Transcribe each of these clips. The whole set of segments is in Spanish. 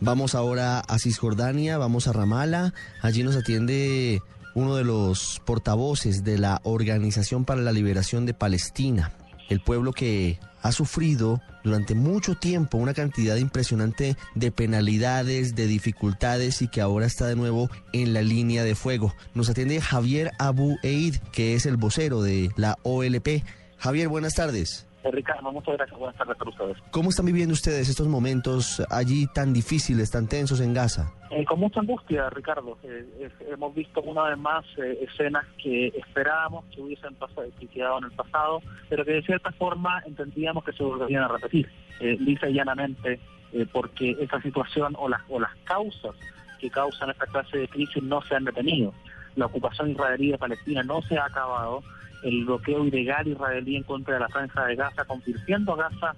Vamos ahora a Cisjordania, vamos a Ramala. Allí nos atiende uno de los portavoces de la Organización para la Liberación de Palestina, el pueblo que ha sufrido durante mucho tiempo una cantidad impresionante de penalidades, de dificultades y que ahora está de nuevo en la línea de fuego. Nos atiende Javier Abu Eid, que es el vocero de la OLP. Javier, buenas tardes. Eh, Ricardo, muchas gracias. Buenas tardes para ustedes. ¿Cómo están viviendo ustedes estos momentos allí tan difíciles, tan tensos en Gaza? Eh, con mucha angustia, Ricardo. Eh, hemos visto una vez más escenas que esperábamos que hubiesen pasado, quedado en el pasado, pero que de cierta forma entendíamos que se volverían a repetir, lisa y llanamente, porque esa situación o las, o las causas que causan esta clase de crisis no se han detenido. La ocupación israelí de Palestina no se ha acabado el bloqueo ilegal israelí en contra de la franja de Gaza, convirtiendo a Gaza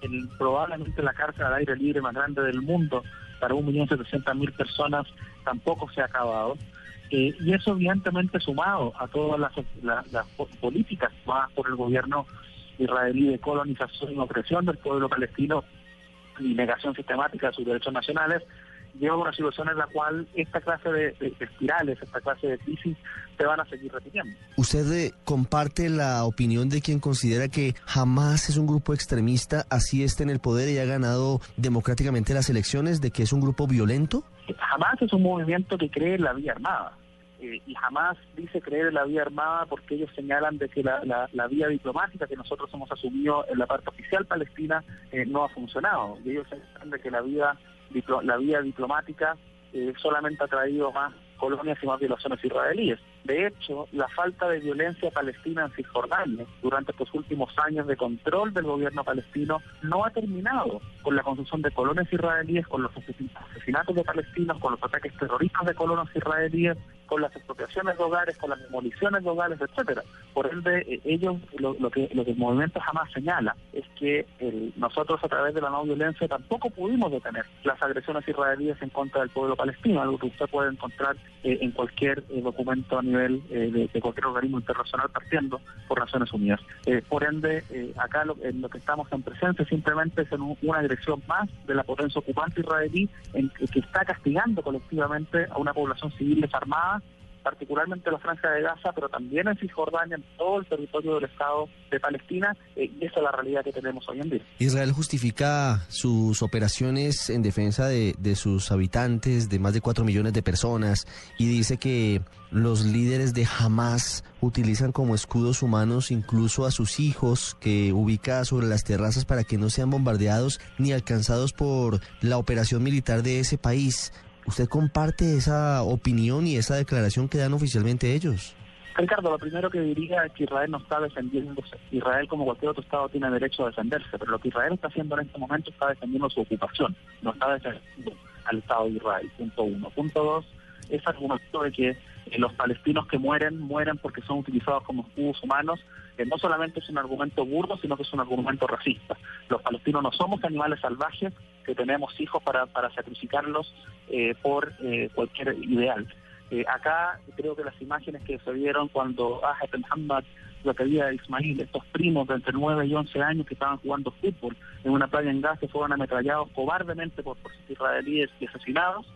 en probablemente la cárcel al aire libre más grande del mundo para 1.700.000 personas, tampoco se ha acabado. Eh, y eso evidentemente sumado a todas las, las, políticas tomadas por el gobierno israelí de colonización y opresión del pueblo palestino y negación sistemática de sus derechos nacionales, lleva a una situación en la cual esta clase de, espirales, esta clase de crisis, se van a seguir repitiendo. ¿Usted eh, comparte la opinión de quien considera que jamás es un grupo extremista, así esté en el poder y ha ganado democráticamente las elecciones, de que es un grupo violento? Jamás es un movimiento que cree en la vía armada. Eh, y jamás dice creer en la vía armada porque ellos señalan de que la, vía diplomática que nosotros hemos asumido en la parte oficial palestina eh, no ha funcionado. Y ellos señalan de que la vía la vía diplomática eh, solamente ha traído más colonias y más violaciones israelíes. De hecho, la falta de violencia palestina en Cisjordania durante estos últimos años de control del gobierno palestino no ha terminado con la construcción de colonias israelíes, con los asesinatos de palestinos, con los ataques terroristas de colonos israelíes, con las expropiaciones de hogares, con las demoliciones de hogares, etcétera. Por ende, eh, ellos, lo, que, lo que el movimiento jamás señala es que nosotros a través de la no violencia tampoco pudimos detener las agresiones israelíes en contra del pueblo palestino, algo que usted puede encontrar eh, en cualquier eh, documento a nivel de, cualquier organismo internacional partiendo por Naciones Unidas. por ende, acá lo, lo, que estamos en presencia simplemente es en una agresión más de la potencia ocupante israelí en, que está castigando colectivamente a una población civil desarmada particularmente la franja de Gaza, pero también en Cisjordania, en todo el territorio del Estado de Palestina, eh, esa es la realidad que tenemos hoy en día. Israel justifica sus operaciones en defensa de, de sus habitantes, de más de cuatro millones de personas, y dice que los líderes de Hamas utilizan como escudos humanos incluso a sus hijos que ubica sobre las terrazas para que no sean bombardeados ni alcanzados por la operación militar de ese país. ¿Usted comparte esa opinión y esa declaración que dan oficialmente ellos? Ricardo, lo primero que diría es que Israel no está defendiéndose. Israel, como cualquier otro Estado, tiene derecho a defenderse, pero lo que Israel está haciendo en este momento está defendiendo su ocupación, no está defendiendo al Estado de Israel, punto uno. Punto dos, es argumento de que eh, los palestinos que mueren, mueren porque son utilizados como escudos humanos, no solamente es un argumento burdo, sino que es un argumento racista. Los palestinos no somos animales salvajes que tenemos hijos para, para sacrificarlos eh, por eh, cualquier ideal. acá creo que las imágenes que se vieron cuando Ahed Muhammad, la querida de Ismail, estos primos de entre 9 y 11 años que estaban jugando fútbol en una playa en Gaza, fueron ametrallados cobardemente por, por israelíes y asesinados,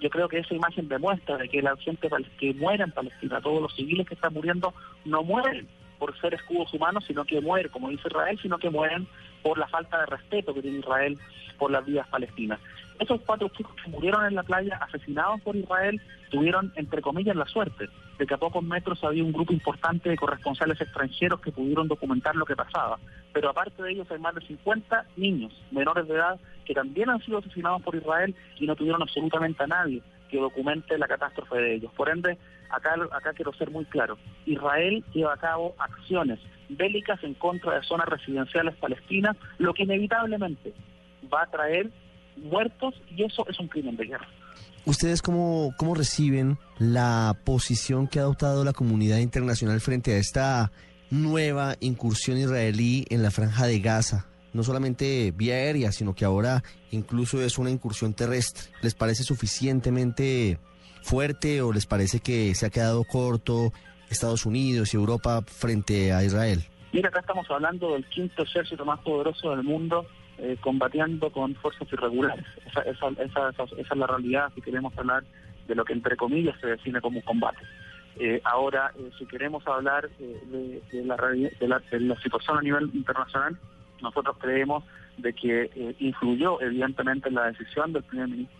yo creo que esa imagen demuestra de que la gente que muere en Palestina, todos los civiles que están muriendo, no mueren por ser escudos humanos, sino que mueren, como dice Israel, sino que mueren por la falta de respeto que tiene Israel por las vidas palestinas. Esos cuatro chicos que murieron en la playa, asesinados por Israel, tuvieron, entre comillas, la suerte de que a pocos metros había un grupo importante de corresponsales extranjeros que pudieron documentar lo que pasaba. Pero aparte de ellos hay más de 50 niños menores de edad que también han sido asesinados por Israel y no tuvieron absolutamente a nadie que documente la catástrofe de ellos. Por ende, acá, acá quiero ser muy claro, Israel lleva a cabo acciones bélicas en contra de zonas residenciales palestinas, lo que inevitablemente va a traer muertos y eso es un crimen de guerra. ¿Ustedes cómo, cómo reciben la posición que ha adoptado la comunidad internacional frente a esta nueva incursión israelí en la franja de Gaza? No solamente vía aérea, sino que ahora incluso es una incursión terrestre. ¿Les parece suficientemente fuerte o les parece que se ha quedado corto Estados Unidos y Europa frente a Israel? Mira, acá estamos hablando del quinto ejército más poderoso del mundo eh, combatiendo con fuerzas irregulares. Esa, esa, esa, esa, es la realidad si queremos hablar de lo que entre comillas se define como un combate. Eh, ahora, eh, si queremos hablar de, la, de, la, de la situación a nivel internacional, nosotros creemos de que influyó evidentemente en la decisión del primer ministro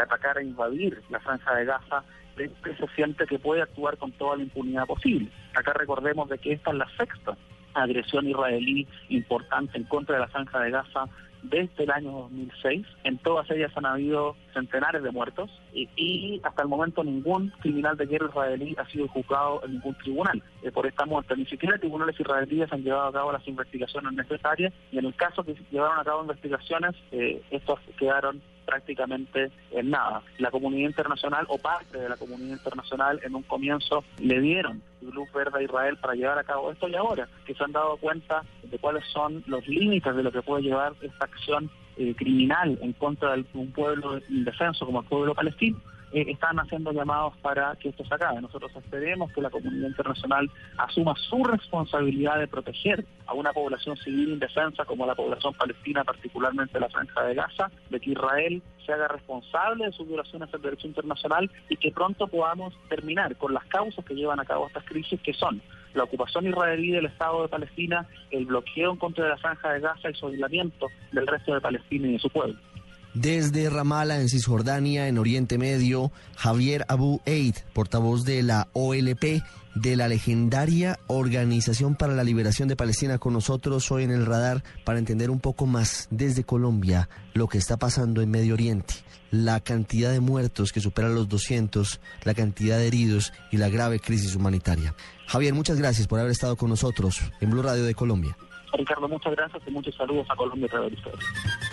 atacar e invadir la franja de Gaza, que se siente que puede actuar con toda la impunidad posible. Acá recordemos de que esta es la sexta agresión israelí importante en contra de la franja de Gaza desde el año 2006. En todas ellas han habido centenares de muertos y, hasta el momento ningún criminal de guerra israelí ha sido juzgado en ningún tribunal eh, por esta muerte. Ni siquiera tribunales israelíes han llevado a cabo las investigaciones necesarias y en el caso que llevaron a cabo investigaciones, eh, estos quedaron prácticamente en nada. La comunidad internacional o parte de la comunidad internacional en un comienzo le dieron luz verde a Israel para llevar a cabo esto y ahora que se han dado cuenta de cuáles son los límites de lo que puede llevar esta acción eh, criminal en contra de un pueblo indefenso como el pueblo palestino, eh, están haciendo llamados para que esto se acabe. Nosotros esperemos que la comunidad internacional asuma su responsabilidad de proteger a una población civil indefensa como la población palestina, particularmente la franja de Gaza, de que Israel se haga responsable de sus violaciones del derecho internacional y que pronto podamos terminar con las causas que llevan a cabo estas crisis, que son la ocupación israelí del Estado de Palestina, el bloqueo en contra de la franja de Gaza y su aislamiento del resto de Palestina y de su pueblo. Desde Ramala, en Cisjordania, en Oriente Medio, Javier Abu Eid, portavoz de la OLP, de la legendaria Organización para la Liberación de Palestina, con nosotros hoy en el radar para entender un poco más desde Colombia lo que está pasando en Medio Oriente, la cantidad de muertos que supera los 200, la cantidad de heridos y la grave crisis humanitaria. Javier, muchas gracias por haber estado con nosotros en Blue Radio de Colombia. Ricardo, muchas gracias y muchos saludos a Colombia a.